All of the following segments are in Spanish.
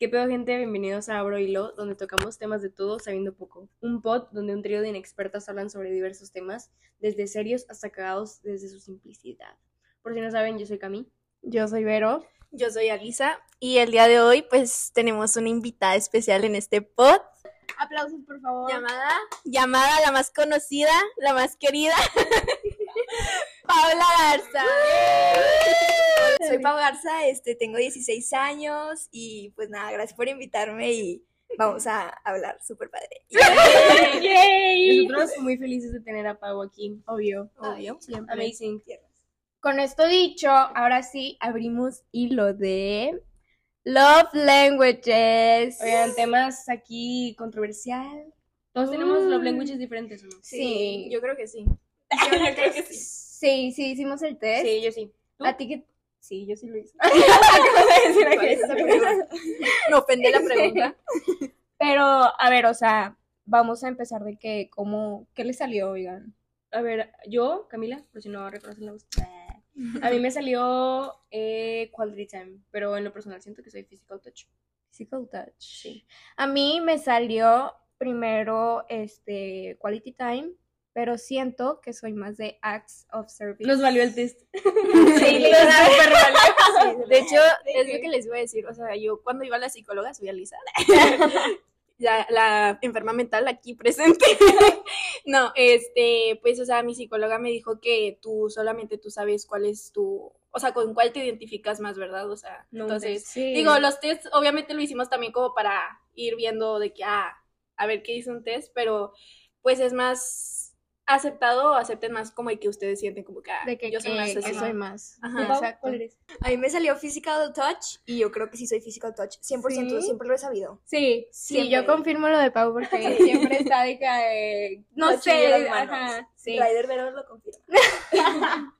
¿Qué pedo, gente? Bienvenidos a Abro Hilo, donde tocamos temas de todo sabiendo poco. Un pod donde un trío de inexpertas hablan sobre diversos temas, desde serios hasta cagados, desde su simplicidad. Por si no saben, yo soy Cami. Yo soy Vero. Yo soy Alisa y el día de hoy pues tenemos una invitada especial en este pod. Aplausos, por favor. Llamada, llamada la más conocida, la más querida, Paula Garza. Soy Paula Garza, este, tengo 16 años y pues nada, gracias por invitarme y vamos a hablar súper padre. ¡Yay! Nosotros muy felices de tener a Pau aquí. Obvio. Obvio. Siempre. Amazing. Con esto dicho, ahora sí abrimos hilo de Love Languages. Oigan, temas aquí controversial. Todos tenemos Mm. love languages diferentes, ¿o no? Sí. yo creo que sí. Yo creo que sí. Sí, sí, hicimos el test. Sí, yo sí. ¿Tú? A ti que... Sí, yo sí lo hice. Me ofende la pregunta. Pero, a ver, o sea, vamos a empezar de que, ¿cómo, qué le salió, oigan? A ver, yo, Camila, por si no reconocen la voz. A mí me salió eh, Quality Time, pero en lo personal siento que soy Physical Touch. Physical touch. A mí me salió primero este quality time, pero siento que soy más de acts of service. Nos valió el test. Sí, valió. Sí, de hecho, es lo que les iba a decir. O sea, yo cuando iba a la psicóloga, soy Alisa. la, la enferma mental aquí presente. no, este, pues, o sea, mi psicóloga me dijo que tú solamente tú sabes cuál es tu, o sea, con cuál te identificas más, ¿verdad? O sea, No, entonces, Sí. digo, los tests obviamente lo hicimos también como para ir viendo de que, ah, a ver qué hizo un test, pero pues es más aceptado o acepten más como el que ustedes sienten como que, ah, de que, yo soy que- más que soy más. Ajá. Pau, Exacto. ¿Cuál eres? A mí me salió Physical Touch y yo creo que sí soy Physical Touch. 100%, ¿Sí? siempre lo he sabido. Sí, sí, Siempre. yo confirmo lo de Pau porque siempre está de que, eh, no de sé, las manos. ajá, sí. Ryder Vero lo confirma.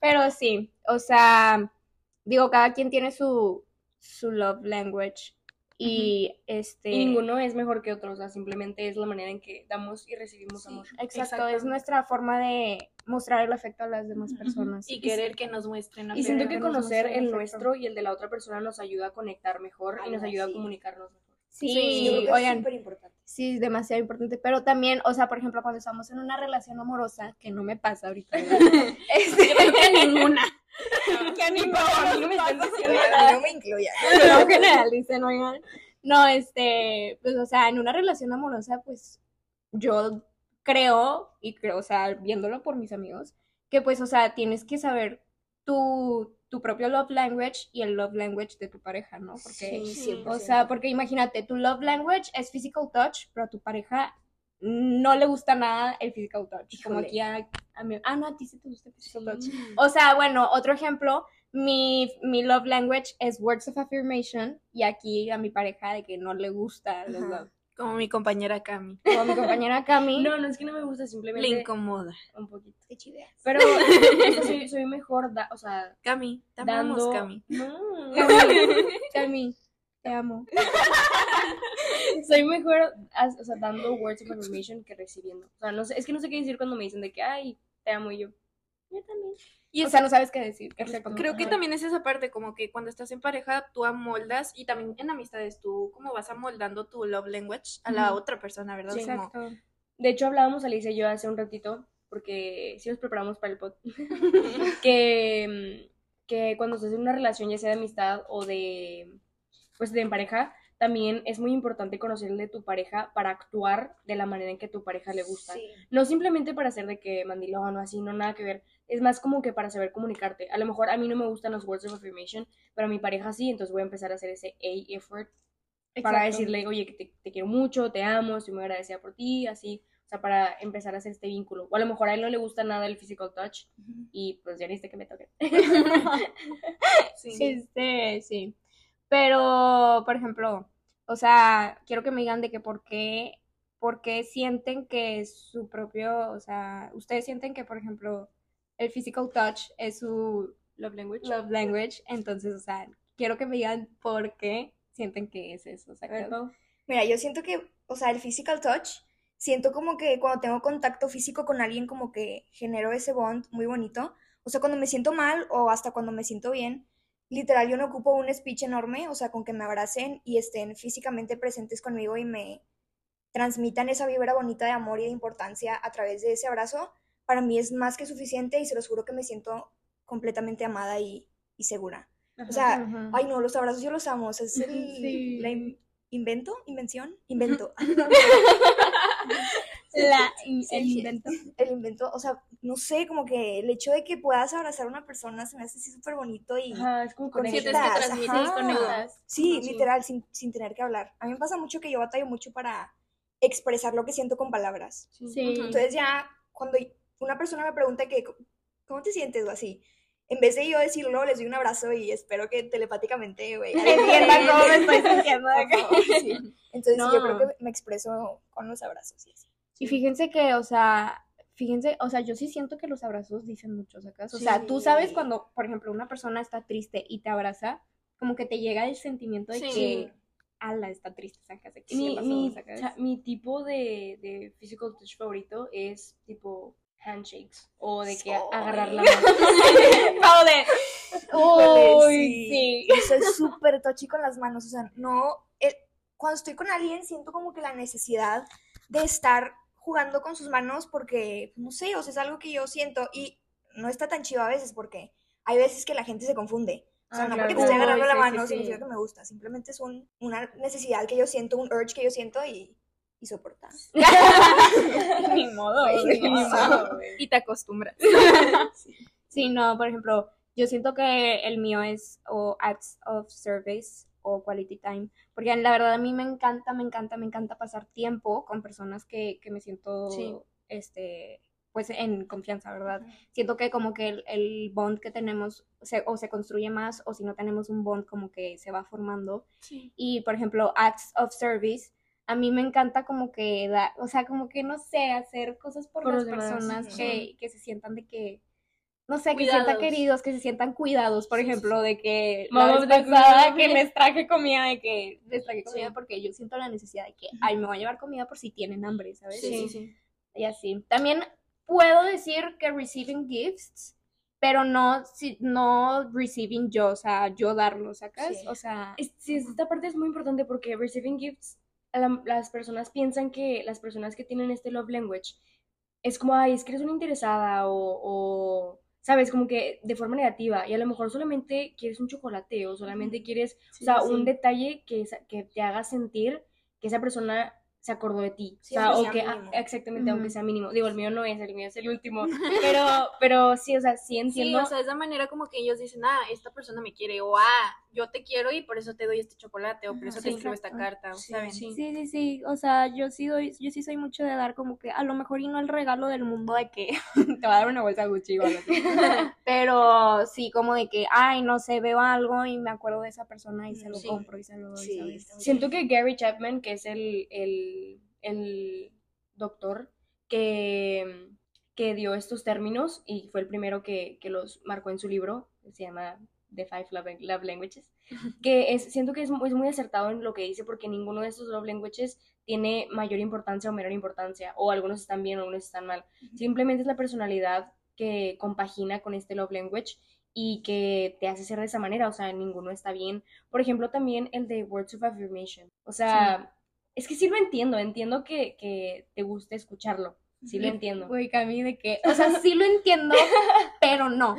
Pero sí, o sea, digo, cada quien tiene su, su love language y este... Y ninguno es mejor que otro, o sea, simplemente es la manera en que damos y recibimos Sí. amor. Exacto, es nuestra forma de mostrar el afecto a las demás personas. Y querer que nos muestren Y afecto. siento que conocer el nuestro y el de la otra persona nos ayuda a conectar mejor y nos no, ayuda a comunicarnos mejor. Sí, Sí, Yo creo que es oigan, súper importante. sí, es demasiado importante, pero también, o sea, por ejemplo, cuando estamos en una relación amorosa, que no me pasa ahorita, este, Yo creo que ninguna. Que ni A mí no me están diciendo A mí no me incluya. no generalicen, oigan. No, este, pues, o sea, en una relación amorosa, pues, yo creo, y creo, o sea, viéndolo por mis amigos, que pues, o sea, tienes que saber tu, tu propio love language y el love language de tu pareja, ¿no? Porque, Sí, Sí. 100%. o sea, porque imagínate, tu love language es physical touch, pero a tu pareja no le gusta nada el physical touch. Como aquí a, a mí, ah, no, a ti sí te gusta el physical touch. O sea, bueno, otro ejemplo, mi, mi love language es words of affirmation y aquí a mi pareja de que no le gusta los love. Como mi compañera Cami. Como mi compañera Cami. No, no es que no me gusta, simplemente Le incomoda. un poquito. Qué chideas. Pero soy, soy mejor, da- o sea, Cami, te dando... Cami. No. Cami, Cami, te amo. soy mejor, o sea, dando words of affirmation que recibiendo. O sea, no sé, es que no sé qué decir cuando me dicen de que, ay, te amo y yo. Yo también. Y O sea, no sabes qué decir. Exacto. creo que también es esa parte, como que cuando estás en pareja, tú amoldas, y también en amistades, tú como vas amoldando tu love language a la otra persona, ¿verdad? Sí, Como- Exacto. De hecho, hablábamos Alicia y yo hace un ratito, porque sí nos preparamos para el pod, que, mm, que cuando estás en una relación, ya sea de amistad o de, pues, de en pareja, también es muy importante conocer el de tu pareja para actuar de la manera en que tu pareja le gusta. Sí. No simplemente para ser de que mandilón o así, no nada que ver. Es más como que para saber comunicarte. A lo mejor a mí no me gustan los words of affirmation, pero a mi pareja sí, entonces voy a empezar a hacer ese A effort para decirle, oye, que te, te quiero mucho, te amo, estoy muy agradecida por ti, así. O sea, para empezar a hacer este vínculo. O a lo mejor a él no le gusta nada el physical touch y pues ya viste que me toque. Sí. Este, sí. Pero, por ejemplo, o sea, quiero que me digan de que por qué, por qué sienten que su propio, o sea, ustedes sienten que, por ejemplo, el physical touch es su Love language. love language, entonces, o sea, quiero que me digan por qué sienten que es eso, o sea, Pau. Mira, yo siento que, o sea, el physical touch, siento como que cuando tengo contacto físico con alguien, como que genero ese bond muy bonito. O sea, cuando me siento mal o hasta cuando me siento bien, literal yo no ocupo un speech enorme, o sea, con que me abracen y estén físicamente presentes conmigo y me transmitan esa vibra bonita de amor y de importancia a través de ese abrazo, para mí es más que suficiente y se los juro que me siento completamente amada y, y segura. O sea, Ajá. ay no, los abrazos yo los amo, o sea, es el Sí. la in- invento, invención, invento. La, el sí. invento. el invento, o sea, no sé, como que el hecho de que puedas abrazar a una persona se me hace así súper bonito y Ajá, es como Sientes que conectas. conectas. Sí, Sí. literal, sin, sin tener que hablar. A mí me pasa mucho que yo batallo mucho para expresar lo que siento con palabras. Sí. Entonces ya cuando una persona me pregunta que, ¿cómo te sientes o así? En vez de yo decirlo, les doy un abrazo y espero que telepáticamente, güey, Entiendan cómo me estoy sintiendo. favor, sí. Entonces yo creo No. que me expreso con los abrazos y así. Y fíjense que, o sea, fíjense, o sea, yo sí siento que los abrazos dicen mucho, ¿sacas? O sea, tú sabes Sí. cuando, por ejemplo, una persona está triste y te abraza, como que te llega el sentimiento de Sí. que, ala, está triste, ¿sacas? De que Mi, pasó, mi, ¿sacas? o sea, mi tipo de, de physical touch favorito es tipo handshakes o de que agarrar la mano. Uy, sí. Yo soy súper touchy con las manos, o sea, no, el- cuando estoy con alguien siento como que la necesidad de estar jugando con sus manos porque, no sé, o sea, es algo que yo siento y no está tan chido a veces porque hay veces que la gente se confunde. O sea, Ah, no claro. porque te esté Uy, agarrando la sí, mano sí, sí. significa que me gusta, simplemente es un, una necesidad que yo siento, un urge que yo siento y, y soportar. Ni modo, ni modo. Y te acostumbras. Sí, no, por ejemplo, yo siento que el mío es o acts of service o quality time, porque la verdad a mí me encanta, me encanta, me encanta pasar tiempo con personas que, que me siento, Sí. este, pues en confianza, ¿verdad? Siento que como que el, el bond que tenemos se, o se construye más o si no tenemos un bond como que se va formando. Sí. Y por ejemplo, acts of service, a mí me encanta como que da, o sea, como que no sé, hacer cosas por, Por las demás, personas sí. que, que se sientan de que, no sé, que se sientan queridos, que se sientan cuidados, por ejemplo, de que Mom la vez pasada que les traje comida, de que les traje comida Sí. porque yo siento la necesidad de que, ay, me voy a llevar comida por si tienen hambre, ¿sabes? Sí, sí, sí. Y así. También puedo decir que receiving gifts, pero no, si, no receiving yo, o sea, yo darlos, ¿sacas? Sí. O sea, Es- sí, esta parte es muy importante porque receiving gifts, la- las personas piensan que las personas que tienen este love language es como, ay, es que eres una interesada o, o, sabes, como que de forma negativa y a lo mejor solamente quieres un chocolate o solamente quieres, o sea, sí, un detalle que, que te haga sentir que esa persona se acordó de ti. Sí, o sea, aunque o sea que, ah, exactamente, aunque Ujú. sea mínimo. Digo, el mío no es, el mío es el último. Pero, pero sí, o sea, sí Sí, entiendo. o sea, es la manera como que ellos dicen, ah, esta persona me quiere, o ah, yo te quiero y por eso te doy este chocolate, o por eso te sí, escribo esta carta, Sí, ¿saben? sí. Sí, sí, sí, o sea, yo sí doy, yo sí soy mucho de dar como que a lo mejor y no el regalo del mundo de que te va a dar una bolsa Gucci o algo así. Pero sí, como de que, ay, no sé, veo algo y me acuerdo de esa persona y se lo Sí. compro y se lo doy, Sí, ¿sabes? Siento que Gary Chapman, que es el, el, el doctor que, que dio estos términos y fue el primero que, que los marcó en su libro, que se llama The Five Love, Love Languages, que es, siento que es, es muy acertado en lo que dice porque ninguno de estos love languages tiene mayor importancia o menor importancia, o algunos están bien o algunos están mal. Simplemente es la personalidad que compagina con este love language y que te hace ser de esa manera, o sea, ninguno está bien. Por ejemplo, también el de Words of Affirmation. O sea, es que sí lo entiendo, entiendo que, que te guste escucharlo, sí lo entiendo. Güey, Cami, de que, o sea, sí lo entiendo, pero no.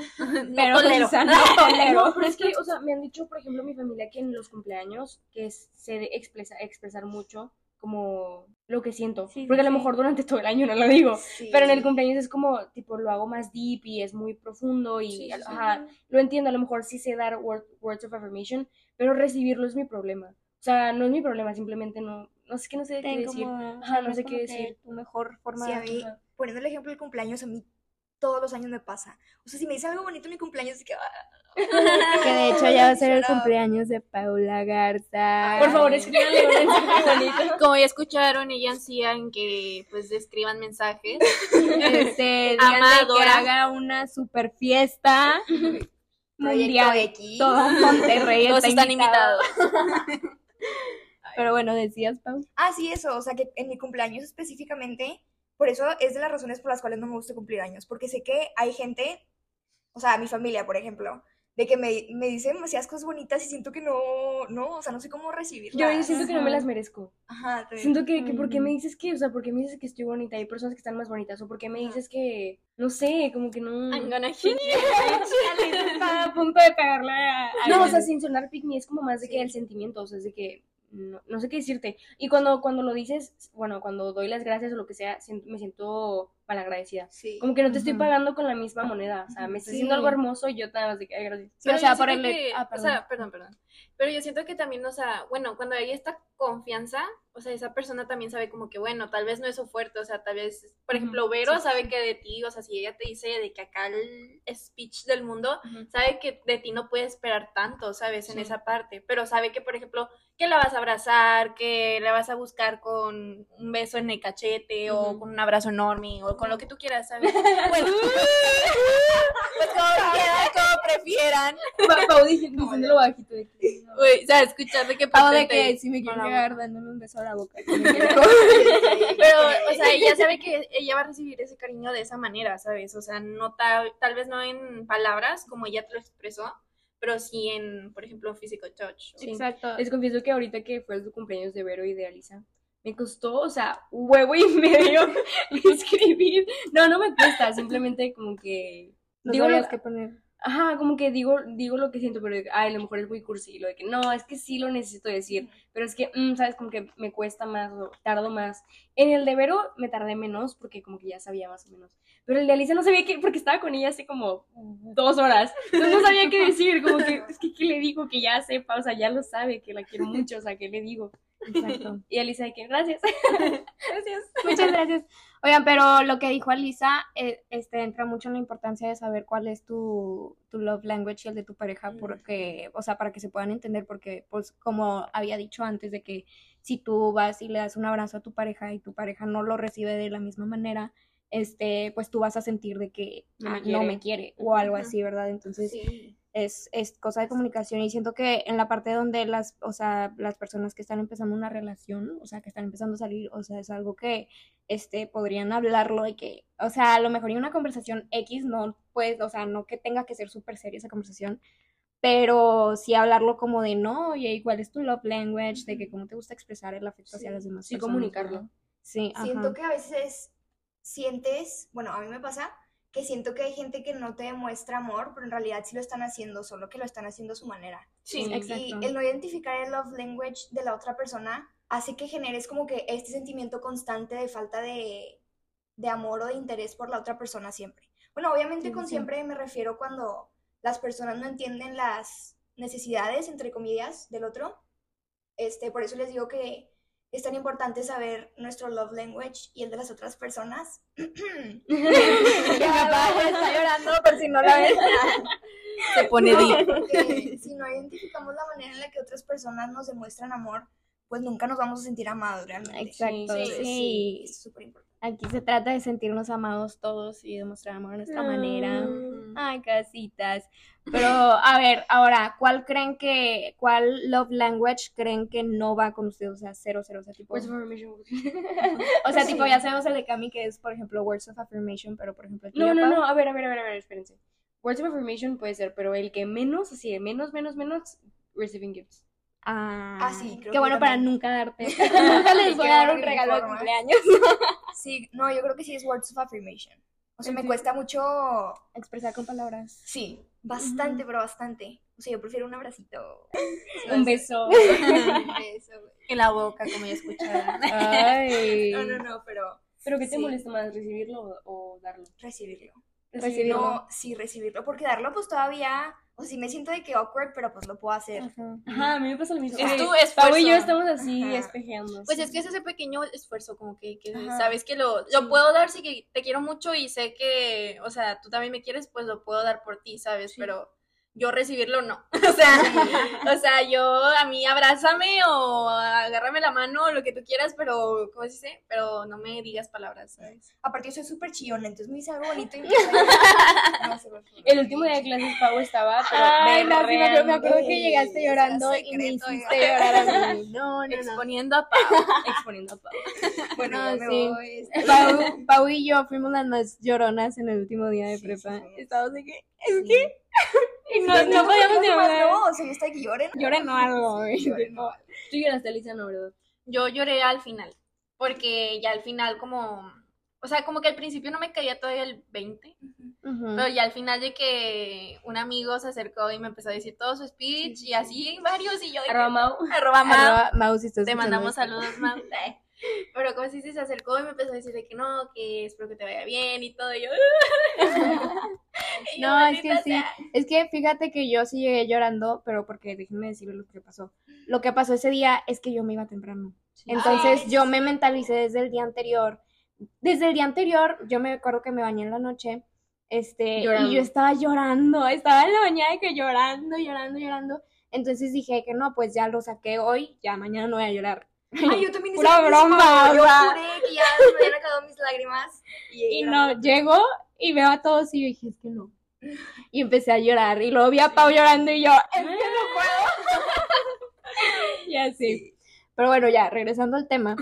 Pero, tolero. o sea, no tolero. No, pero es que, o sea, me han dicho, por ejemplo, mi familia que en los cumpleaños que sé expresa- expresar mucho como lo que siento, Sí, sí, porque a lo mejor durante todo el año no lo digo, Sí. pero en el cumpleaños es como, tipo, lo hago más deep y es muy profundo y, ajá, lo entiendo, a lo mejor sí sé dar word- words of affirmation, pero recibirlo es mi problema. O sea, no es mi problema, simplemente no, no sé qué, no sé qué decir. como, Ajá, no sé qué decir. Tu mejor forma Sí, a de... poniendo el ejemplo del cumpleaños, a mí todos los años me pasa. O sea, si me dice algo bonito en mi cumpleaños, es que... ah, Que de hecho ya va a ser el cumpleaños de Paula Garza. Por favor, escríbanle un mensaje bonito. Como ya escucharon, ella ansían que pues escriban mensajes. Este, que haga una super fiesta Proyecto mundial. X. Todo Monterrey Todos está están invitados. Pero bueno, decías, Pau. Ah, sí, eso. O sea, que en mi cumpleaños específicamente, por eso es de las razones por las cuales no me gusta cumplir años. Porque sé que hay gente, o sea, mi familia, por ejemplo, de que me, me dice demasiadas cosas bonitas y siento que no, no, o sea, no sé cómo recibirlas. Yo, yo siento que no me Ajá. las merezco. Ajá, también. Siento que, que ¿por qué me Mm. dices que, o sea, por qué me dices que estoy bonita? Hay personas que están más bonitas, o por qué me Ajá. dices que, no sé, como que no... I'm gonna hit you. Está a punto de pegarle a. No, o sea, sin sonar pick me es como más de que el sentimiento, o sea, es de que no, no sé qué decirte. Y cuando, cuando lo dices, bueno, cuando doy las gracias o lo que sea, me siento malagradecida. Sí. Como que no te estoy pagando con la misma moneda, o sea, me estás haciendo Sí. algo hermoso y yo nada más de que, ay, gracias. Sí, o Pero sea, yo por siento el. que- ah, O perdón. sea, perdón, perdón. Pero yo siento que también, o sea, bueno, cuando hay esta confianza, o sea, esa persona también sabe como que, bueno, tal vez no es su fuerte, o sea, tal vez, por ejemplo, Vero sí, sí, sabe que de ti, o sea, si ella te dice de que acá el speech del mundo, Ujú. sabe que de ti no puede esperar tanto, ¿sabes? En esa parte, pero sabe que, por ejemplo, que la vas a abrazar, que la vas a buscar con un beso en el cachete o Ujú. con un abrazo enorme o con lo que tú quieras, ¿sabes? Bueno, pues como quieran, como prefieran. Pa- Pau dic- diciéndolo bajito de que, no. Uy, o sea, escuchar de que Pavo de que si me pegar boca. dándome un beso a la boca. Pero, o sea, ella sabe que ella va a recibir ese cariño de esa manera, ¿sabes? O sea, no tal, tal vez no en palabras como ella te lo expresó, pero sí en, por ejemplo, physical touch. Sí. Exacto. Les confieso que ahorita que fue su cumpleaños de Vero y de Alisa, me costó, o sea, huevo y medio escribir. No, no me cuesta, simplemente como que... No digo lo- sabías qué poner. Ajá, como que digo, digo lo que siento, pero ay, a lo mejor es muy cursi, lo de que no, es que sí lo necesito decir, pero es que, mm, sabes, como que me cuesta más o tardo más. En el de Vero me tardé menos porque como que ya sabía más o menos, pero el de Alicia no sabía qué, porque estaba con ella hace como dos horas, entonces no sabía qué decir, como que, es que, ¿qué le digo? Que ya sepa, o sea, ya lo sabe, que la quiero mucho, o sea, ¿qué le digo? Exacto. Y Alicia de que, gracias. Gracias. Muchas gracias. Oigan, pero lo que dijo Alisa, eh, este, entra mucho en la importancia de saber cuál es tu, tu love language y el de tu pareja, Mm. porque, o sea, para que se puedan entender, porque, pues, como había dicho antes, de que si tú vas y le das un abrazo a tu pareja y tu pareja no lo recibe de la misma manera, este, pues tú vas a sentir de que No me "Ah, no quiere". me quiere o algo así, ¿verdad? Entonces, Sí. Es, es cosa de comunicación y siento que en la parte donde las, o sea, las personas que están empezando una relación, o sea, que están empezando a salir, o sea, es algo que, este, podrían hablarlo y que, o sea, a lo mejor en una conversación X no, pues, o sea, no que tenga que ser súper seria esa conversación, pero sí hablarlo como de, no, oye, ¿cuál es tu love language? De que cómo te gusta expresar el afecto hacia Sí. las demás Sí, personas, comunicarlo. ¿verdad? Sí, Siento ajá. que a veces sientes, bueno, a mí me pasa que siento que hay gente que no te demuestra amor, pero en realidad sí lo están haciendo, solo que lo están haciendo a su manera. Sí, Sí. Exacto. Y el no identificar el love language de la otra persona hace que generes como que este sentimiento constante de falta de, de amor o de interés por la otra persona siempre. Bueno, obviamente Sí, con sí. siempre me refiero cuando las personas no entienden las necesidades, entre comillas, del otro. Este, por eso les digo que es tan importante saber nuestro love language y el de las otras personas. Mi papá está llorando por si no la ven. Se pone No, porque si no identificamos la manera en la que otras personas nos demuestran amor, pues nunca nos vamos a sentir amados realmente. Exacto, Entonces, sí. es súper importante. Aquí se trata de sentirnos amados todos y demostrar amor a nuestra manera. Ay, casitas. Pero, a ver, ahora, ¿cuál creen que, cuál love language creen que no va con ustedes? O sea, cero, cero, o sea, tipo. Words of affirmation. O sea, tipo, ya sabemos el de Cami que es, por ejemplo, words of affirmation, pero por ejemplo, No, no, no, a ver, a ver, a ver, a ver, espérense. Words of affirmation puede ser, pero el que menos, así de menos, menos, menos, receiving gifts. Ah, Ah, sí, creo Qué que bueno para nunca darte. nunca les voy a dar un regalo de cumpleaños. Sí, no, yo creo que sí es words of affirmation. O sea, me cuesta mucho, Expresar con palabras. sí, bastante, pero bastante. O sea, yo prefiero un abracito. Un beso. Un beso. En la boca, como ya escucharon. Ay. No, no, no, pero ¿Pero qué te Sí. molesta más, recibirlo o, o darlo? recibirlo. Recibirlo. No, sí, recibirlo, porque darlo pues todavía, o sea, sí me siento de que awkward, pero pues lo puedo hacer. Ajá. Ajá, a mí me pasa lo mismo. Es tu Pau y esfuerzo. yo estamos así Ajá. espejeando. Pues sí. es que es ese pequeño esfuerzo, como que, sabes que lo, lo puedo dar si que te quiero mucho y sé que, o sea, tú también me quieres, pues lo puedo dar por ti, ¿sabes? Sí. Pero yo recibirlo no. O sea, o sea, yo a mí abrázame o agárrame la mano o lo que tú quieras, pero, ¿cómo se dice? Pero no me digas palabras, ¿sabes? Aparte yo soy súper chillona, entonces me dice algo bonito y me no, se me fue. El último día de clases Pau estaba, pero Ay, no, sí, me acuerdo, me berreando, acuerdo que llegaste llorando y me hiciste llorar a mí. No, no, no. Exponiendo a Pau. exponiendo a Pau. Bueno, No, ya me sí. voy, este, Pau, Pau y yo fuimos las más lloronas en el último día de Sí, prepa. sí. Estábamos de que, es que y no, no podíamos ni hablar. No, o sea, yo estaba que lloren. Lloren o algo, güey. Lloren. tipo, Tú lloraste, Lisa, no, ¿verdad? Yo lloré al final, porque ya al final como, o sea, como que al principio no me caía todavía el 20, ujú. pero ya al final de que un amigo se acercó y me empezó a decir todo su speech y así varios y yo Arroba Mau. arroba Mau, Arroba Mau, si estás te mandamos esto. saludos Mau. Pero como si se acercó y me empezó a decir de que no, que espero que te vaya bien y todo, y yo... y yo, No, es que "Maldita sí. sea". Es que fíjate que yo sí llegué llorando, pero porque déjenme decirles lo que pasó. Lo que pasó ese día es que yo me iba temprano. Entonces Ay, yo me mentalicé desde el día anterior. Desde el día anterior, yo me acuerdo que me bañé en la noche. Este, Llorando. y yo estaba llorando, estaba en la bañada de que llorando, llorando, llorando. Entonces dije que no, pues ya lo saqué hoy, ya mañana no voy a llorar. Ay, yo también Pura broma, Yo juré que ya se me habían acabado mis lágrimas. Y, Y no, llego y veo a todos y yo dije, es que no. Y empecé a llorar. Y luego vi a Pau llorando y yo, es que no puedo. y así. Pero bueno, ya, regresando al tema.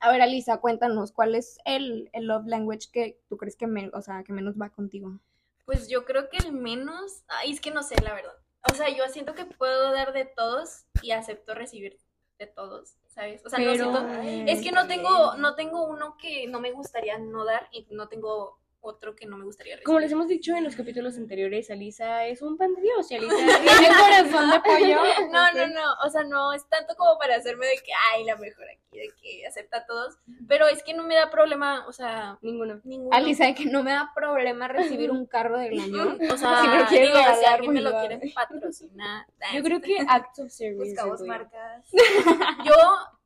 A ver, Alisa, cuéntanos, ¿cuál es el, el love language que tú crees que, men- o sea, que menos va contigo? Pues yo creo que el menos, ay, es que no sé, la verdad. O sea, yo siento que puedo dar de todos y acepto recibir de todos, ¿sabes? O sea, no Pero- siento, es que no tengo, no tengo uno que no me gustaría no dar y no tengo otro que no me gustaría recibir. Como les hemos dicho en los capítulos anteriores, Alisa es un pan de Dios y Alisa ¿Tiene corazón de pollo? No, no, no, o sea, no es tanto como para hacerme de que, ay, la mejor aquí, de que acepta a todos, pero es que no me da problema, o sea, ninguno. ninguno. Alisa, de que no me da problema recibir un carro del año. o sea, Si me lo si alguien me pues, lo va. quiere patrocinar. Yo creo que acts of service. buscamos marcas. Yo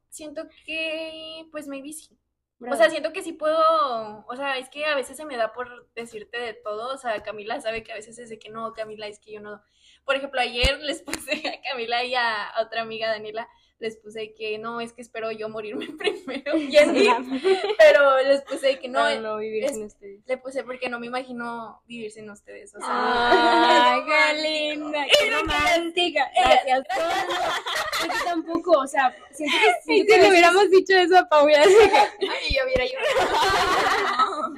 siento que, pues, maybe sí. O sea, siento que sí puedo, o sea, es que a veces se me da por decirte de todo, o sea, Camila sabe que a veces es de que no, Camila, es que yo no. Por ejemplo, ayer les puse a Camila y a, a otra amiga, Daniela, les puse que no, es que espero yo morirme primero, y así, pero les puse que no, Para no vivir es- sin ustedes. le puse porque no me imagino vivir sin ustedes, o sea. Ay, qué linda, qué romántica. Gracias. Tampoco, o sea, siento que si le hubiéramos dicho eso a Pau, sé que... Ay, yo hubiera llorado.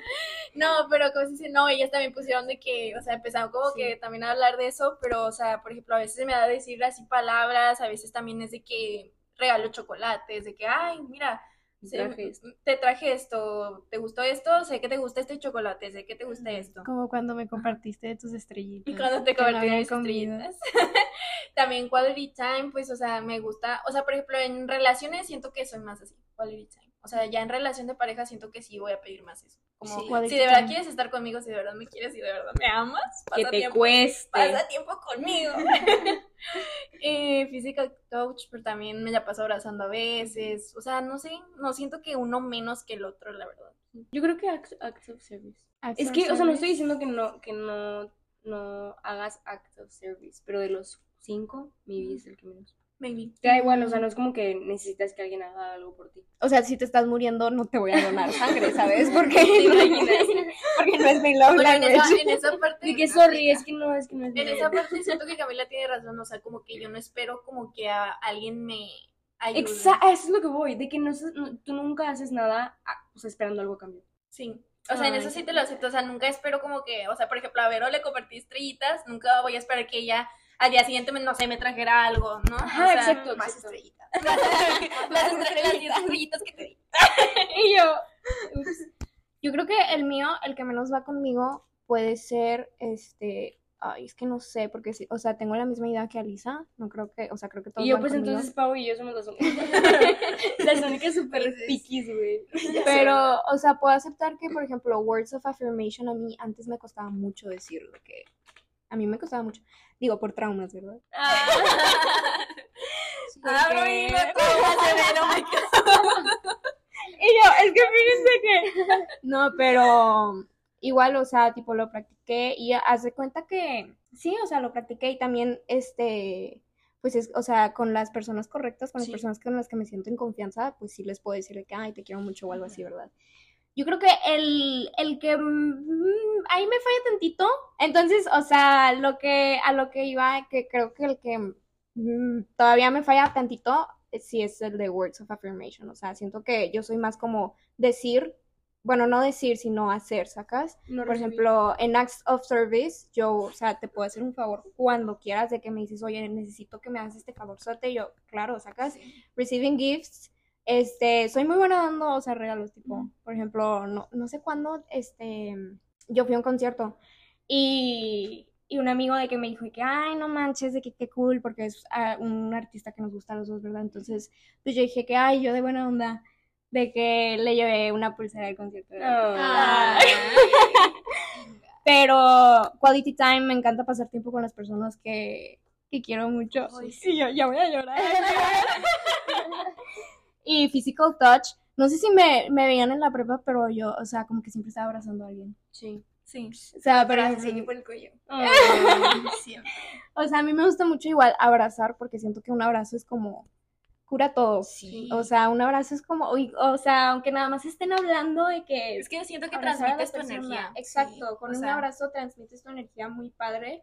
No, pero como se dice, no, ellas también pusieron de que, o sea, empezaron como que también a hablar de eso, pero, o sea, por ejemplo, a veces me da a decir así palabras, a veces también es de que regalo chocolates, de que, ay, mira, se- traje te traje esto, ¿te gustó esto? Sé que te gusta este chocolate, sé que te gusta esto. Como cuando me compartiste de tus Y estrellitas. cuando te en había mis comido. estrellitas. También quality time, pues, o sea, me gusta, o sea, por ejemplo, en relaciones siento que soy más así, quality time. O sea, ya en relación de pareja siento que sí voy a pedir más eso. Como, Sí. Si de verdad quieres estar conmigo, si de verdad me quieres, si de verdad me amas, Que pasa te tiempo, cueste. pasa tiempo conmigo. eh, physical touch, pero también me la paso abrazando a veces. O sea, no sé, no siento que uno menos que el otro, la verdad. Yo creo que acts, acts of service. Acts Es of que, o sea, no estoy diciendo que no, que no, no hagas acts of service, pero de los cinco, maybe es el que menos. Maybe. Te da igual, o sea, no es como que necesitas que alguien haga algo por ti. O sea, si te estás muriendo, no te voy a donar sangre, ¿sabes? Porque, porque no es mi love Bueno, en, esa, language. en esa parte. De que sorry, es que no, es que no es En esa parte siento que Camila tiene razón, o sea, como que yo no espero como que a alguien me ayude. Exacto, eso es lo que voy, de que no, no- tú nunca haces nada, o sea, esperando algo a cambio. Sí. O sea, en Ay, eso sí sí. te lo acepto, o sea, nunca espero como que, o sea, por ejemplo, a Vero le compartí estrellitas, nunca voy a esperar que ella al día siguiente, me, no sé, me trajera algo, ¿no? Ajá, O sea, exacto, Más exacto. estrellitas. Las, estre- las diez estrellitas que te di. Y yo, ups. Yo creo que el mío, el que menos va conmigo, puede ser este. Ay, es que no sé, porque sí, o sea, tengo la misma idea que Alisa. No creo que, o sea, creo que todos Y yo, van pues conmigo. entonces Pau y yo somos las únicas. las únicas Entonces- piquis, güey. Pero, o sea, puedo aceptar que, por ejemplo, words of affirmation a mí antes me costaba mucho decirlo, que a mí me costaba mucho. Digo, por traumas, ¿verdad? Abro y yo, es que fíjense que. No, pero igual, o sea, tipo lo practiqué y haz de cuenta que sí, o sea, lo practiqué y también, este, pues es, o sea, con las personas correctas, con las Sí. personas con las que me siento en confianza, pues sí les puedo decir de que, ay, te quiero mucho o algo así, ¿verdad? Yo creo que el, el que mm, ahí me falla tantito, entonces, o sea, lo que, a lo que iba, que creo que el que mm, todavía me falla tantito, eh, sí es el de words of affirmation, o sea, siento que yo soy más como decir bueno, no decir, sino hacer, ¿sacas? No Por ejemplo, en Acts of Service, yo, o sea, te puedo hacer un favor cuando quieras de que me dices, oye, necesito que me hagas este favorzote. Yo, claro, sacas. Receiving gifts, este, soy muy buena dando, o sea, regalos, tipo, por ejemplo, no, no sé cuándo, este, yo fui a un concierto y, y un amigo de que me dijo que, ay, no manches, de que qué cool, porque es ah, un artista que nos gusta a los dos, ¿verdad? Entonces, pues yo dije que, ay, yo de buena onda, de que le llevé una pulsera al concierto. Ah. Pero quality time, me encanta pasar tiempo con las personas que, que quiero mucho. Ay, Y yo ya voy a llorar. y physical touch, no sé si me, me veían en la prepa, pero yo, o sea, como que siempre estaba abrazando a alguien. Sí. Sí. O sea, pero, por el cuello. Siempre. o sea, a mí me gusta mucho igual abrazar porque siento que un abrazo es como cura todo. Sí. O sea, un abrazo es como, uy, o sea, aunque nada más estén hablando de que Es que siento que transmites tu persona. energía. Exacto, Sí, con o un sea, abrazo transmites tu energía muy padre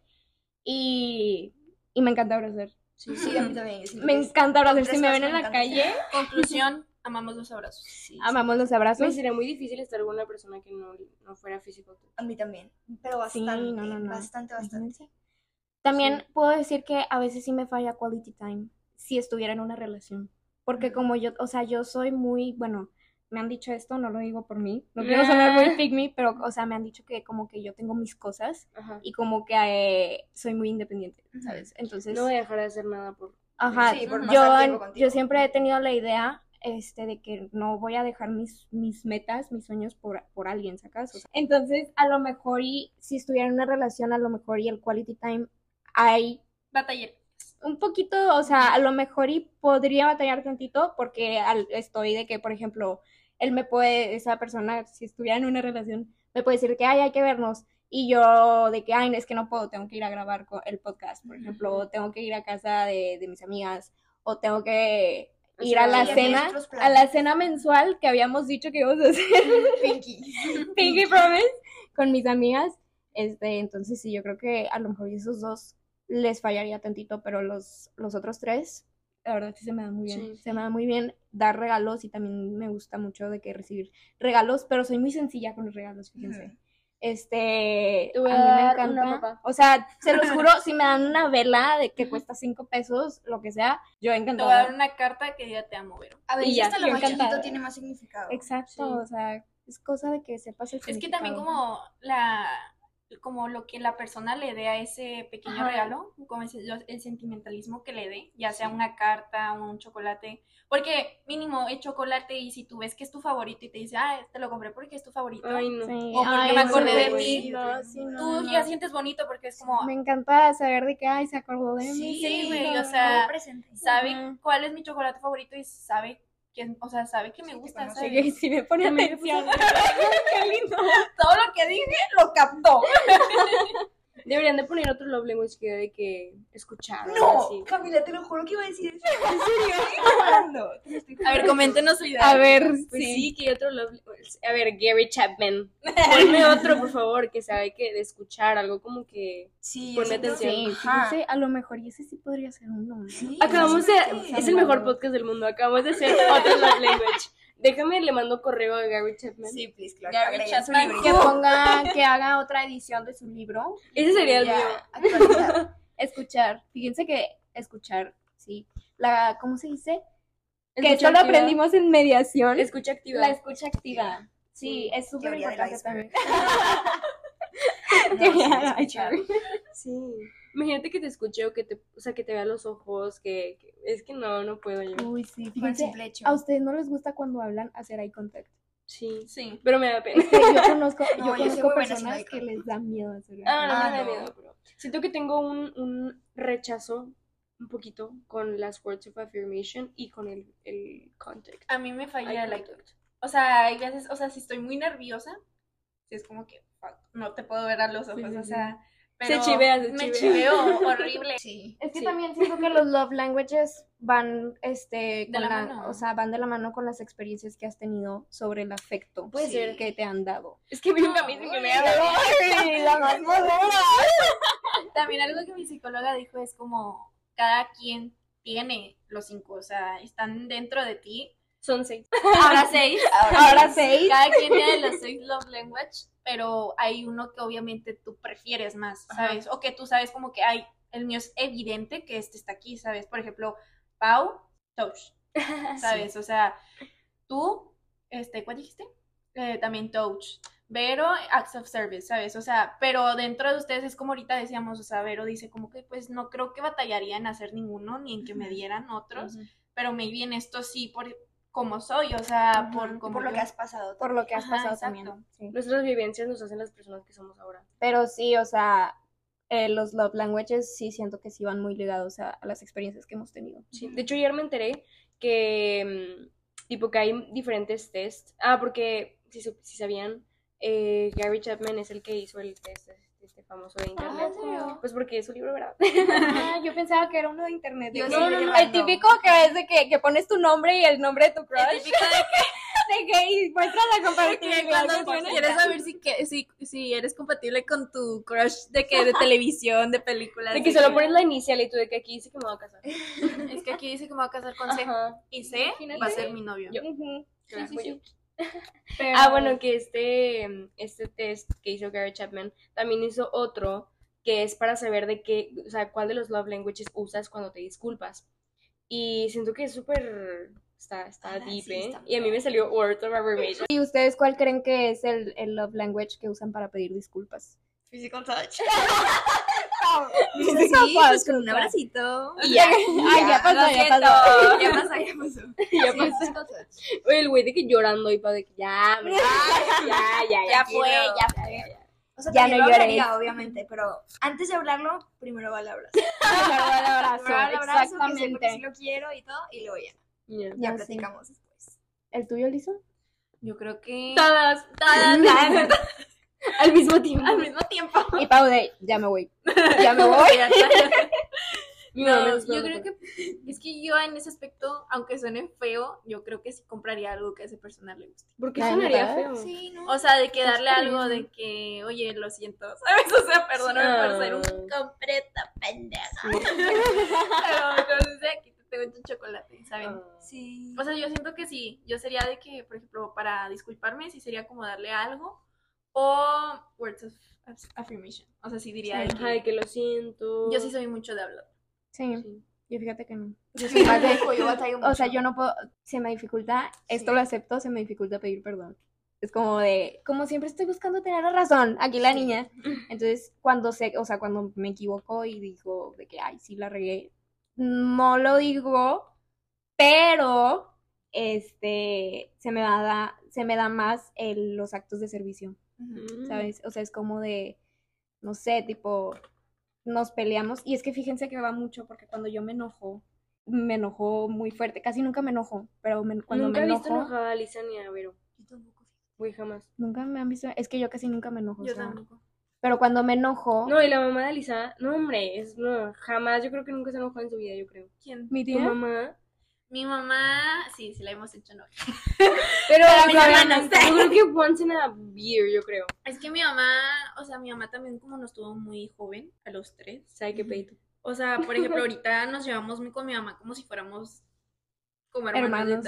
y, y me encanta abrazar. Sí, sí, a mí también. Me encanta abrazar. Si me cosas ven en me la calle, Conclusión, amamos los abrazos. Sí, amamos los Me abrazos. sería muy difícil estar con una persona que no, no fuera físico. A mí también. Pero Sí, bastante. no, no, no. Bastante, bastante. También Sí. puedo decir que a veces sí me falla quality time si estuviera en una relación. Porque como yo, o sea, yo soy muy, bueno, me han dicho esto, no lo digo por mí, no quiero sonar muy pick me, pero, o sea, me han dicho que como que yo tengo mis cosas Ajá. y como que eh, soy muy independiente. ¿sabes? Entonces, No voy a dejar de hacer nada por. ajá, Sí, por yo, yo siempre he tenido la idea este, de que no voy a dejar mis, mis metas, mis sueños por, por alguien, ¿sacas? O sea, entonces, a lo mejor y si estuviera en una relación, a lo mejor y el quality time hay Bataller. un poquito, o sea, a lo mejor y podría batallar tantito porque al- estoy de que, por ejemplo, él me puede, esa persona, si estuviera en una relación, me puede decir que, ay, hay que vernos. Y yo de que, ay, es que no puedo, tengo que ir a grabar el podcast, por ejemplo, o tengo que ir a casa de, de mis amigas, o tengo que ir a la cena, a la cena mensual que habíamos dicho que íbamos a hacer. Pinky. Pinky Promise con mis amigas. Este, entonces sí, yo creo que a lo mejor esos dos les fallaría tantito, pero los, los otros tres, la verdad sí se me da muy bien. Sí. Se me da muy bien dar regalos y también me gusta mucho de que recibir regalos, pero soy muy sencilla con los regalos, fíjense. Ujú. Este, Te voy a a mí me encanta. O sea, se los juro, si me dan una vela de que cuesta cinco pesos, lo que sea, yo Te voy a dar encantada. una carta que diga te amo, Vero. A veces Y ya, hasta lo más encantada. chiquito tiene más significado. Exacto, Sí. o sea, es cosa de que sepas el Es que también como la como lo que la persona le dé a ese pequeño Ajá. regalo, como ese- lo- el sentimentalismo que le dé, ya sea una carta, un chocolate, porque mínimo el chocolate y si tú ves que es tu favorito y te dice, ah, te lo compré porque es tu favorito, Ay, no. Sí, O porque ay, me acordé de ti. no, sí, no, tú no. ya sientes bonito porque es como, Me encanta saber de que, ay, se acordó de mí. Sí, güey, o sea, sabe Ajá. cuál es mi chocolate favorito y sabe o sea, sabe que me Sí, gusta, sí me pone atención. Qué lindo. Todo lo que dije lo captó. Deberían de poner otro love language que de que escuchar. No, así. Camila, te lo juro que iba a decir eso. ¿En serio? Te estoy A ver, coméntenos su idea. A ver, Pues sí. sí. que hay otro love language. A ver, Gary Chapman. Ponme otro, por favor, que sabe que de escuchar algo como que. Sí, Ponme atención. Sí, fíjense, a lo mejor y ese sí podría ser uno. ¿no? Sí, Acabamos de. Es el mejor podcast del mundo. Acabamos de hacer otro love language. Déjame, le mando correo a Gary Chapman. Sí, please, claro. Gary Chapman. Que ponga, que haga otra edición de su libro. Ese sería el mío. Escuchar. Fíjense que escuchar, sí. La, ¿cómo se dice? que Escucha esto lo aprendimos en mediación. Escucha activa. La escucha activa. Sí, Sí, es súper importante también. No, sí. Sí. Imagínate que te escuche o que te, o sea, que te vea los ojos, que, que- es que no, no puedo yo. Uy, sí. Fíjense, simple hecho. a ustedes no les gusta cuando hablan hacer eye contact. Sí. Sí. Pero me da pena. Es que yo conozco, No, yo conozco personas que les da miedo hacer eye Ah, no, contact. no me da miedo, siento que tengo un, un rechazo un poquito con las words of affirmation y con el, el contact. A mí me falla Eye el eye contact. contact. O sea, hay veces, o sea, si estoy muy nerviosa, es como que fuck, no te puedo ver a los ojos, Sí, sí, o sí. Sea, Se pero chivea, se me chivea. chiveo horrible. Sí. Es que Sí. también siento que los love languages van, este, con la la- mano. o sea, van de la mano con las experiencias que has tenido sobre el afecto Puede sí, ser. que te han dado. Es que a mí nunca me dicen que me Uy, hagan. ¡Ay, la más madura! También algo que mi psicóloga dijo es como cada quien tiene los cinco, o sea, están dentro de ti Son seis. Ahora seis. Ahora seis. Cada quien tiene los seis love language, pero hay uno que obviamente tú prefieres más, ¿sabes? O que tú sabes como que hay, el mío es evidente que este está aquí, ¿sabes? Por ejemplo, Pau, touch, ¿sabes? O sea, tú, este, ¿cuál dijiste? Eh, también touch. Vero, acts of service, ¿sabes? O sea, pero dentro de ustedes es como ahorita decíamos, o sea, Vero dice como que pues no creo que batallaría en hacer ninguno, ni en que me dieran otros, pero maybe en esto sí, por como soy, o sea, por como Por lo yo- que has pasado. Por lo que has Ajá, pasado exacto. también. sí. Nuestras vivencias nos hacen las personas que somos ahora. Pero sí, o sea, eh, los love languages sí siento que sí van muy ligados a, a las experiencias que hemos tenido. Sí. De hecho, ayer me enteré que, mm, tipo, que hay diferentes tests. Ah, porque, si, si sabían, eh, Gary Chapman es el que hizo el test famoso de internet. serio? Pues porque es su libro, ¿verdad? Ah, yo pensaba que era uno de internet. Yo no, no, no, el típico que es de que, que pones tu nombre y el nombre de tu crush. El típico de de que y muestras la que compatibilidad. cuando que quieres saber si, que, si, si eres compatible con tu crush de que de televisión, de películas. De que solo pones la inicial y tú de que aquí dice que me voy a casar. Es que aquí dice que me voy a casar con C. Ajá. Y C Imagínate. va a ser mi novio. Yo. Sí, sí, sí. Pero- Ah, bueno, que este, mm, este test que hizo Gary Chapman también hizo otro que es para saber de qué, o sea, cuál de los love languages usas cuando te disculpas. Y siento que es súper, está, está Ah, deep, sí, ¿eh? está Y a mí me salió Words of Affirmation. ¿Y ustedes cuál creen que es el, el love language que usan para pedir disculpas? Physical touch. Sí, pues con un abracito. Y ya, Ay, ya pasó, ya pasó. Ya pasó, ya pasó. ya pasó. Oye, el güey de que llorando y para de que ya, ya, ya, ya, fue, ya fue. O sea, Ya no lo hablaría, obviamente, pero antes de hablarlo, primero va el abrazo. Primero el abrazo, Primero va el abrazo, que sé porque sí lo quiero y todo, y luego ya, Ya. ya Ya, sí. platicamos después. ¿El tuyo, Lisa? Yo creo que. Todas, Todas. Al mismo tiempo. Al mismo tiempo. Y Pau de, ya me voy. Ya me voy. No, yo creo que es que yo en ese aspecto, aunque suene feo, yo creo que sí compraría algo que a esa persona le guste. ¿Por qué sonaría feo? Sí, ¿no? O sea, de que darle algo de que, oye, lo siento, ¿sabes? O sea, perdóname por ser un Ah. completa pendeja. Pero entonces de aquí te tengo tu chocolate, ¿saben? Ah. Sí. O sea, yo siento que sí, yo sería de que, por ejemplo, para disculparme, sí sería como darle algo o words of affirmation. O sea, sí diría de que, Ay, que lo siento. yo sí soy mucho de hablar. Sí, Sí. yo fíjate que no. Yo soy más de yo batallo mucho. O sea, yo no puedo, se me dificulta, esto Sí. lo acepto, se me dificulta pedir perdón. Es como de, como siempre estoy buscando tener la razón, aquí la Sí. niña. Entonces, cuando sé, o sea, cuando me equivoco y digo de que, ay, sí la regué, no lo digo, pero, este, se me da, se me da más el- los actos de servicio, Mm. ¿sabes? O sea, es como de, no sé, tipo, nos peleamos. Y es que fíjense que va mucho, porque cuando yo me enojo, me enojo muy fuerte. Casi nunca me enojo, pero me- cuando Nunca me he enojo, visto enojada a Lisa ni a Vero. Yo tampoco. Güey, jamás. nunca me han visto. Es que yo casi nunca me enojo. o Yo sea, tampoco. Pero cuando me enojo, No, y la mamá de Lisa, no, hombre, es no, jamás, yo creo que nunca se enojó en su vida, yo creo. ¿Quién? mi Tu tía, mamá. Mi mamá, sí, sí la hemos hecho no. Pero hermanas. yo creo que once in a year, yo creo. Es que mi mamá, o sea, mi mamá también como nos tuvo muy joven, a los tres. ¿Sabe qué peito? O sea, por ejemplo, ahorita nos llevamos muy con mi mamá como si fuéramos como hermanos.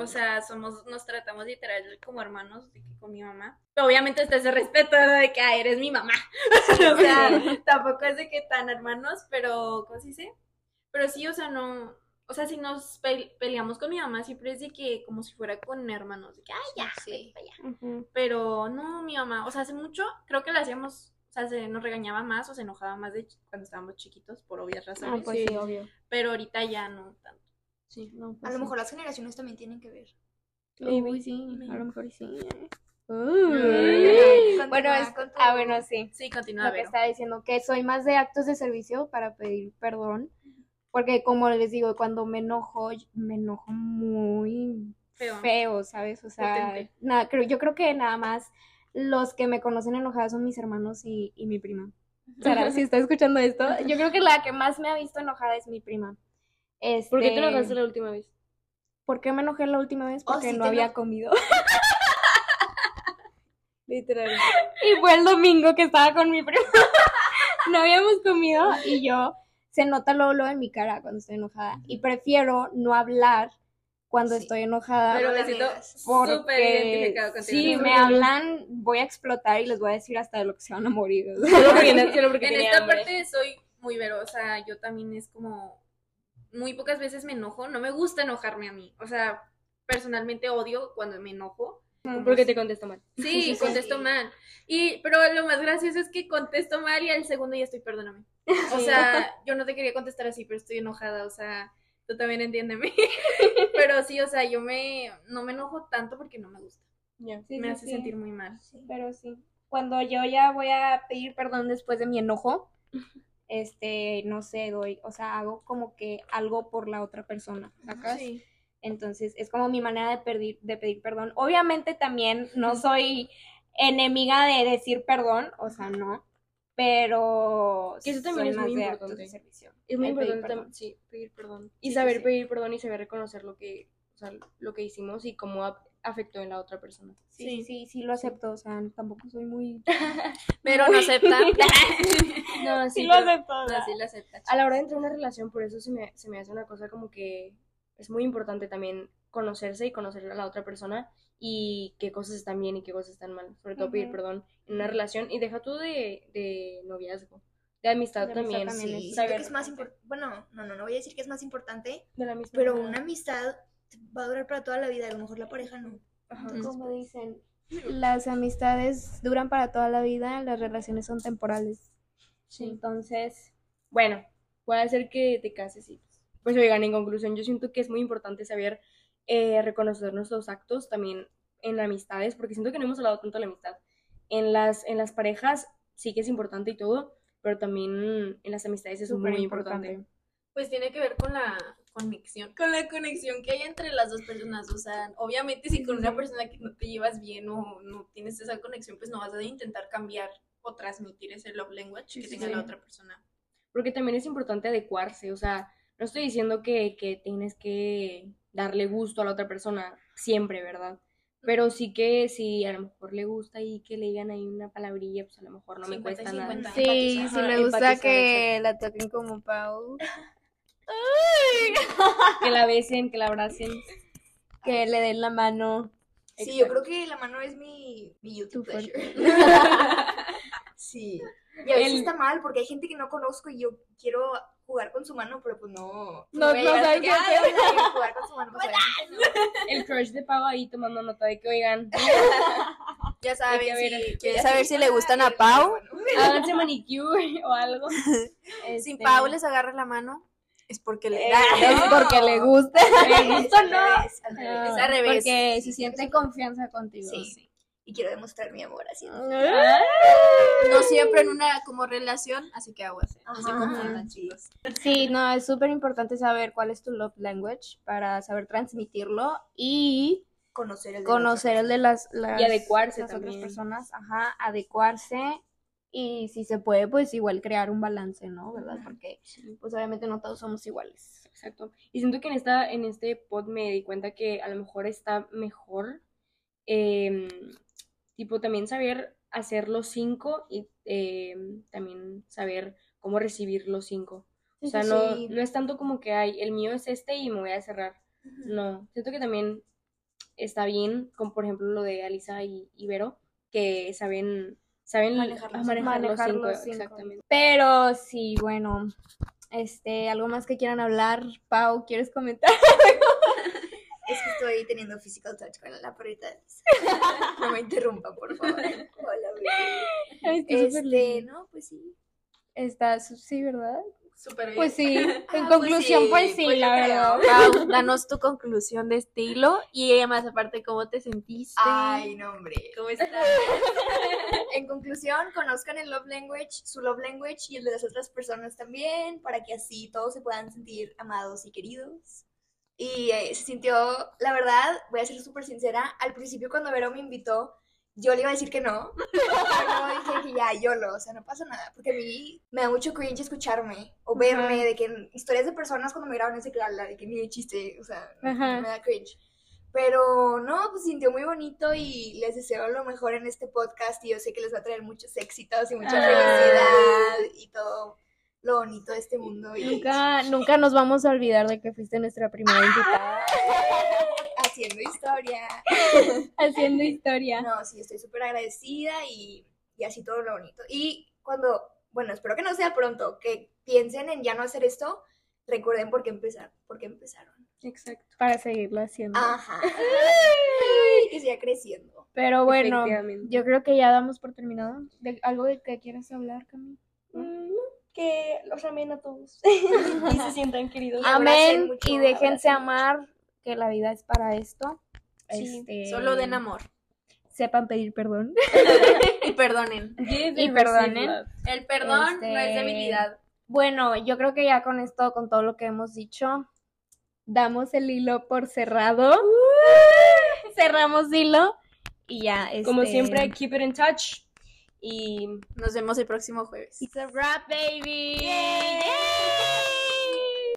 O sea, somos, nos tratamos literal como hermanos de que con mi mamá. Pero obviamente está ese respeto. De que ah, eres mi mamá. o sea, tampoco es de que tan hermanos, pero ¿cómo se dice? Pero sí, o sea, no. O sea, si nos pe- peleamos con mi mamá, siempre es de que como si fuera con hermanos. De que, ay, ya, Sí. vete para allá". Ujú. Pero no, mi mamá, o sea, hace mucho creo que la hacíamos, o sea, se nos regañaba más o se enojaba más de ch- cuando estábamos chiquitos, por obvias Ah, razones. pues Sí. sí, obvio. Pero ahorita ya no tanto. Sí. No, pues A lo sí. mejor las generaciones también tienen que ver. Uy, sí, a lo mejor sí. Continúa Bueno, es- con tu- ah, bueno, sí. Sí, continúa, lo que estaba diciendo, que soy más de actos de servicio para pedir perdón, porque como les digo, cuando me enojo, me enojo muy Feo. feo, ¿sabes? O sea, Potente. nada, creo, yo creo que nada más los que me conocen enojada son mis hermanos y, y mi prima. Sara, si está escuchando esto, yo creo que la que más me ha visto enojada es mi prima. Este, ¿Por qué te enojaste la última vez? ¿Por qué me enojé la última vez? Oh, Porque sí, no había comido. Literal. Y fue el domingo que estaba con mi prima. no habíamos comido y yo se nota luego, luego en mi cara cuando estoy enojada. Y prefiero no hablar cuando Sí. estoy enojada. Pero me siento súper identificado contigo. si me hablan, voy a explotar y les voy a decir hasta de lo que se van a morir. Solo porque, En esta hambre. parte soy muy vero, o sea, yo también es como muy pocas veces me enojo, no me gusta enojarme a mí, o sea, personalmente odio cuando me enojo. Porque te contesto mal. Sí, contesto mal. Y pero lo más gracioso es que contesto mal y al segundo ya estoy perdóname. O sea, yo no te quería contestar así, pero estoy enojada, o sea, tú también entiéndeme. pero sí, o sea, yo me no me enojo tanto porque no me gusta. Sí, me sí, hace sí. sentir muy mal. Pero sí. Cuando yo ya voy a pedir perdón después de mi enojo, este, no sé, doy, o sea, hago como que algo por la otra persona, ¿sacas? Sí. Entonces, es como mi manera de pedir, de pedir perdón. Obviamente también no soy enemiga de decir perdón, o sea, no, pero Que eso también es más muy importante. servicio. Es muy pedir importante tam- sí, pedir perdón. Y Sí, saber sí, pedir perdón y saber reconocer lo que, o sea, lo que hicimos y cómo afectó en la otra persona. Sí, sí, sí, sí lo acepto, o sea, tampoco soy muy... Pero no acepta. No, Sí sí, lo sí lo acepta. a la hora de entrar en una relación, por eso se me, se me hace una cosa como que es muy importante también conocerse y conocer a la otra persona y qué cosas están bien y qué cosas están mal. Sobre todo pedir perdón en una relación y deja tú de, de noviazgo, de amistad De amistad también. también Sí, saber que es más importante. Bueno, no, no, no voy a decir que es más importante, de la amistad. pero una amistad va a durar para toda la vida. A lo mejor la pareja no. Ajá. Como dicen, las amistades duran para toda la vida, las relaciones son temporales. Sí. Entonces, Bueno, puede ser que te cases y pues oigan, en conclusión, yo siento que es muy importante saber eh, reconocer nuestros actos también en amistades, porque siento que no hemos hablado tanto de la amistad. En las, en las parejas sí que es importante y todo, pero también en las amistades es Súper muy importante. importante. Pues tiene que ver con la conexión, con la conexión que hay entre las dos personas. O sea, obviamente si con una persona que no te llevas bien o no tienes esa conexión, pues no vas a intentar cambiar o transmitir ese love language que Sí, tenga sí. la otra persona. Porque también es importante adecuarse, o sea, no estoy diciendo que, que tienes que darle gusto a la otra persona siempre, ¿verdad? Pero sí que si a lo mejor le gusta y que le digan ahí una palabrilla, pues a lo mejor no me 50 y cuesta nada. 50. sí, empatizar. le gusta que la toquen como Pau, Que la besen, que la abracen. que le den la mano. Sí, yo creo que la mano es mi, mi pleasure. fuerte. sí. Y a veces El- está mal porque hay gente que no conozco y yo quiero jugar con su mano, pero pues no. No- no saben así qué que, "Ay, hacer". jugar con su mano. pues, no. El crush de Pau ahí tomando nota de que, oigan, Ya saben, que ver, si saber si le gustan ah, a Pau, háganse manicure o algo. si Este, Pau les agarra la mano, es porque le eh, da. es porque le gusta. Me gusta, Al ¿no? revés. Es al revés. Porque Sí, se siente confianza contigo. Sí. Y quiero demostrar mi amor así. No siempre en una como relación, así que aguas. ¿eh? No se Ajá, confundan, sí. chicos. Sí, no, es súper importante saber cuál es tu love language para saber transmitirlo y Conocer el de conocer el de las, las, Y adecuarse las otras también. personas, ajá, adecuarse y si se puede, pues igual crear un balance, ¿no? ¿Verdad? Porque pues obviamente no todos somos iguales. Exacto. Y siento que en esta, en este pod me di cuenta que a lo mejor está mejor, em, tipo, también saber hacer los cinco y em, también saber cómo recibir los cinco. O sea, no, sí. no es tanto como que, ay, el mío es este y me voy a cerrar. No, siento que también está bien, como por ejemplo lo de Alisa y, Vero, que saben, saben Manejar los manejar, Manejar los cinco, los cinco. exactamente. Pero sí, bueno, este, algo más que quieran hablar, Pau, ¿quieres comentar? Es que estoy teniendo physical touch con la perrita. No me interrumpan, por favor. Hola, está Este, lindo. no, pues sí. Está, sí, ¿verdad? Súper bien. Pues sí, en Ah, pues conclusión, sí, pues sí, pues la verdad. Pau, danos tu conclusión de estilo y además aparte cómo te sentiste. Ay, no, hombre. ¿Cómo estás? En conclusión, conozcan el love language, su love language y el de las otras personas también, para que así todos se puedan sentir amados y queridos. Y eh, se sintió, la verdad, voy a ser súper sincera, al principio cuando Vero me invitó, yo le iba a decir que no, pero dije que ya, YOLO, o sea, no pasa nada, porque a mí me da mucho cringe escucharme o verme, de que historias de personas cuando me graban ese canal, de que ni de chiste, o sea, me da cringe. Pero no, pues sintió muy bonito y les deseo lo mejor en este podcast y yo sé que les va a traer muchos éxitos y mucha felicidad y todo lo bonito de este mundo. Y Nunca, nunca nos vamos a olvidar de que fuiste nuestra primera invitada haciendo historia. haciendo historia. No, sí, estoy súper agradecida y, y así todo lo bonito. Y cuando, bueno, espero que no sea pronto, que piensen en ya no hacer esto, recuerden por qué empezaron, por qué empezaron. Exacto. Para seguirlo haciendo. Ajá. Ay, que siga creciendo. Pero bueno, yo creo que ya damos por terminado. ¿De algo de que quieras hablar, Cami? Mm, no, que los amen a todos y se sientan queridos. Amén mucho, y déjense amar, que la vida es para esto. Sí, Este, Solo den amor. Sepan pedir perdón. Y perdonen. Y and perdonen. El perdón no es Este, debilidad. Bueno, yo creo que ya con esto, con todo lo que hemos dicho, damos el hilo por cerrado. Cerramos hilo y ya. Como este, siempre, keep it in touch. Y Nos vemos el próximo jueves. It's a wrap, baby. Yay.